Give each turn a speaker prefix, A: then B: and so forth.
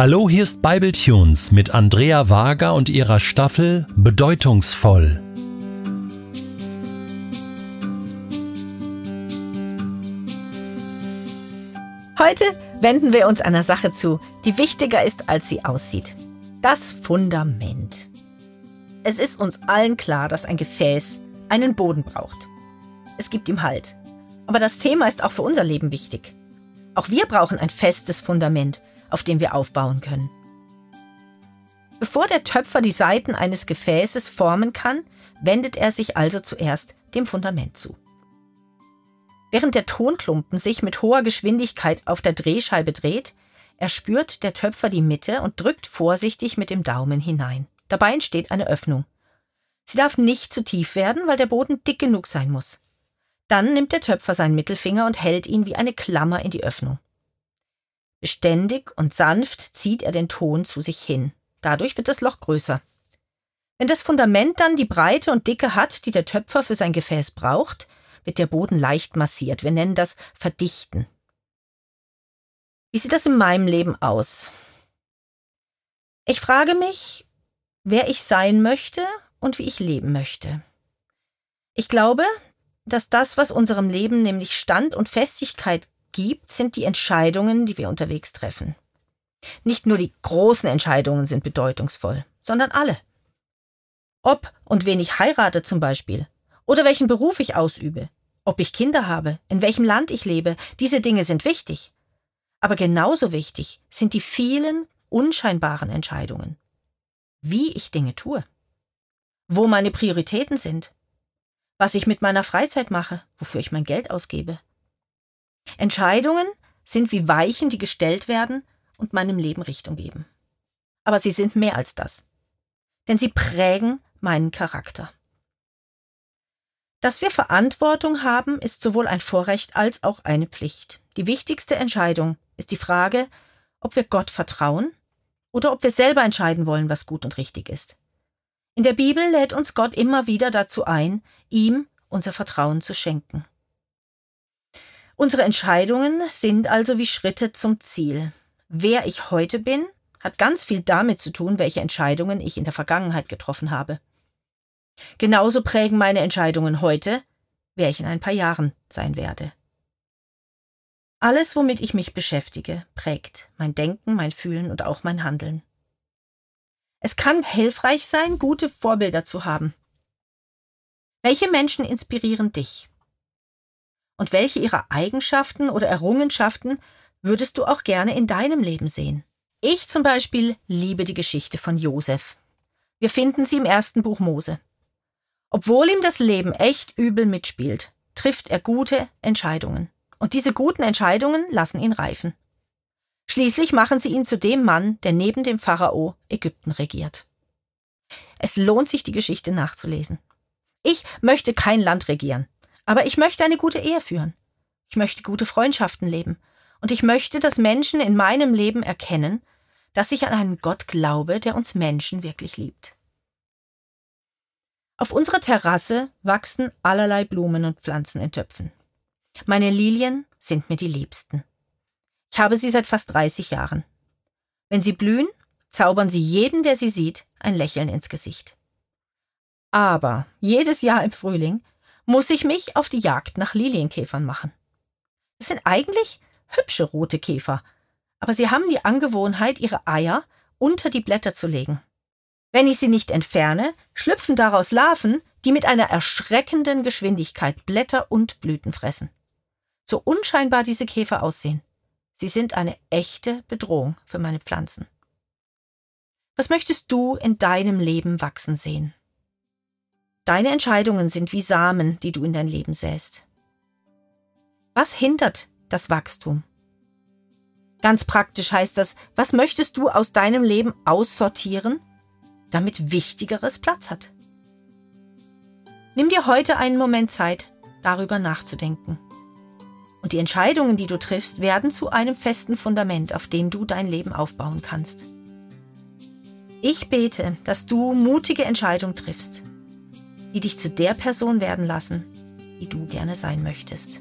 A: Hallo, hier ist Bibletunes mit Andrea Wager und ihrer Staffel Bedeutungsvoll.
B: Heute wenden wir uns einer Sache zu, die wichtiger ist, als sie aussieht. Das Fundament. Es ist uns allen klar, dass ein Gefäß einen Boden braucht. Es gibt ihm Halt. Aber das Thema ist auch für unser Leben wichtig. Auch wir brauchen ein festes Fundament, auf dem wir aufbauen können. Bevor der Töpfer die Seiten eines Gefäßes formen kann, wendet er sich also zuerst dem Fundament zu. Während der Tonklumpen sich mit hoher Geschwindigkeit auf der Drehscheibe dreht, erspürt der Töpfer die Mitte und drückt vorsichtig mit dem Daumen hinein. Dabei entsteht eine Öffnung. Sie darf nicht zu tief werden, weil der Boden dick genug sein muss. Dann nimmt der Töpfer seinen Mittelfinger und hält ihn wie eine Klammer in die Öffnung. Beständig und sanft zieht er den Ton zu sich hin. Dadurch wird das Loch größer. Wenn das Fundament dann die Breite und Dicke hat, die der Töpfer für sein Gefäß braucht, wird der Boden leicht massiert. Wir nennen das Verdichten. Wie sieht das in meinem Leben aus? Ich frage mich, wer ich sein möchte und wie ich leben möchte. Ich glaube, dass das, was unserem Leben nämlich Stand und Festigkeit gibt, sind die Entscheidungen, die wir unterwegs treffen. Nicht nur die großen Entscheidungen sind bedeutungsvoll, sondern alle. Ob und wen ich heirate zum Beispiel, oder welchen Beruf ich ausübe, ob ich Kinder habe, in welchem Land ich lebe, diese Dinge sind wichtig. Aber genauso wichtig sind die vielen unscheinbaren Entscheidungen. Wie ich Dinge tue, wo meine Prioritäten sind, was ich mit meiner Freizeit mache, wofür ich mein Geld ausgebe, Entscheidungen sind wie Weichen, die gestellt werden und meinem Leben Richtung geben. Aber sie sind mehr als das. Denn sie prägen meinen Charakter. Dass wir Verantwortung haben, ist sowohl ein Vorrecht als auch eine Pflicht. Die wichtigste Entscheidung ist die Frage, ob wir Gott vertrauen oder ob wir selber entscheiden wollen, was gut und richtig ist. In der Bibel lädt uns Gott immer wieder dazu ein, ihm unser Vertrauen zu schenken. Unsere Entscheidungen sind also wie Schritte zum Ziel. Wer ich heute bin, hat ganz viel damit zu tun, welche Entscheidungen ich in der Vergangenheit getroffen habe. Genauso prägen meine Entscheidungen heute, wer ich in ein paar Jahren sein werde. Alles, womit ich mich beschäftige, prägt mein Denken, mein Fühlen und auch mein Handeln. Es kann hilfreich sein, gute Vorbilder zu haben. Welche Menschen inspirieren dich? Und welche ihrer Eigenschaften oder Errungenschaften würdest du auch gerne in deinem Leben sehen? Ich zum Beispiel liebe die Geschichte von Josef. Wir finden sie im ersten Buch Mose. Obwohl ihm das Leben echt übel mitspielt, trifft er gute Entscheidungen. Und diese guten Entscheidungen lassen ihn reifen. Schließlich machen sie ihn zu dem Mann, der neben dem Pharao Ägypten regiert. Es lohnt sich, die Geschichte nachzulesen. Ich möchte kein Land regieren. Aber ich möchte eine gute Ehe führen. Ich möchte gute Freundschaften leben. Und ich möchte, dass Menschen in meinem Leben erkennen, dass ich an einen Gott glaube, der uns Menschen wirklich liebt. Auf unserer Terrasse wachsen allerlei Blumen und Pflanzen in Töpfen. Meine Lilien sind mir die liebsten. Ich habe sie seit fast 30 Jahren. Wenn sie blühen, zaubern sie jedem, der sie sieht, ein Lächeln ins Gesicht. Aber jedes Jahr im Frühling muss ich mich auf die Jagd nach Lilienkäfern machen. Es sind eigentlich hübsche rote Käfer, aber sie haben die Angewohnheit, ihre Eier unter die Blätter zu legen. Wenn ich sie nicht entferne, schlüpfen daraus Larven, die mit einer erschreckenden Geschwindigkeit Blätter und Blüten fressen. So unscheinbar diese Käfer aussehen, sie sind eine echte Bedrohung für meine Pflanzen. Was möchtest du in deinem Leben wachsen sehen? Deine Entscheidungen sind wie Samen, die du in dein Leben säst. Was hindert das Wachstum? Ganz praktisch heißt das, was möchtest du aus deinem Leben aussortieren, damit Wichtigeres Platz hat? Nimm dir heute einen Moment Zeit, darüber nachzudenken. Und die Entscheidungen, die du triffst, werden zu einem festen Fundament, auf dem du dein Leben aufbauen kannst. Ich bete, dass du mutige Entscheidungen triffst die dich zu der Person werden lassen, die du gerne sein möchtest.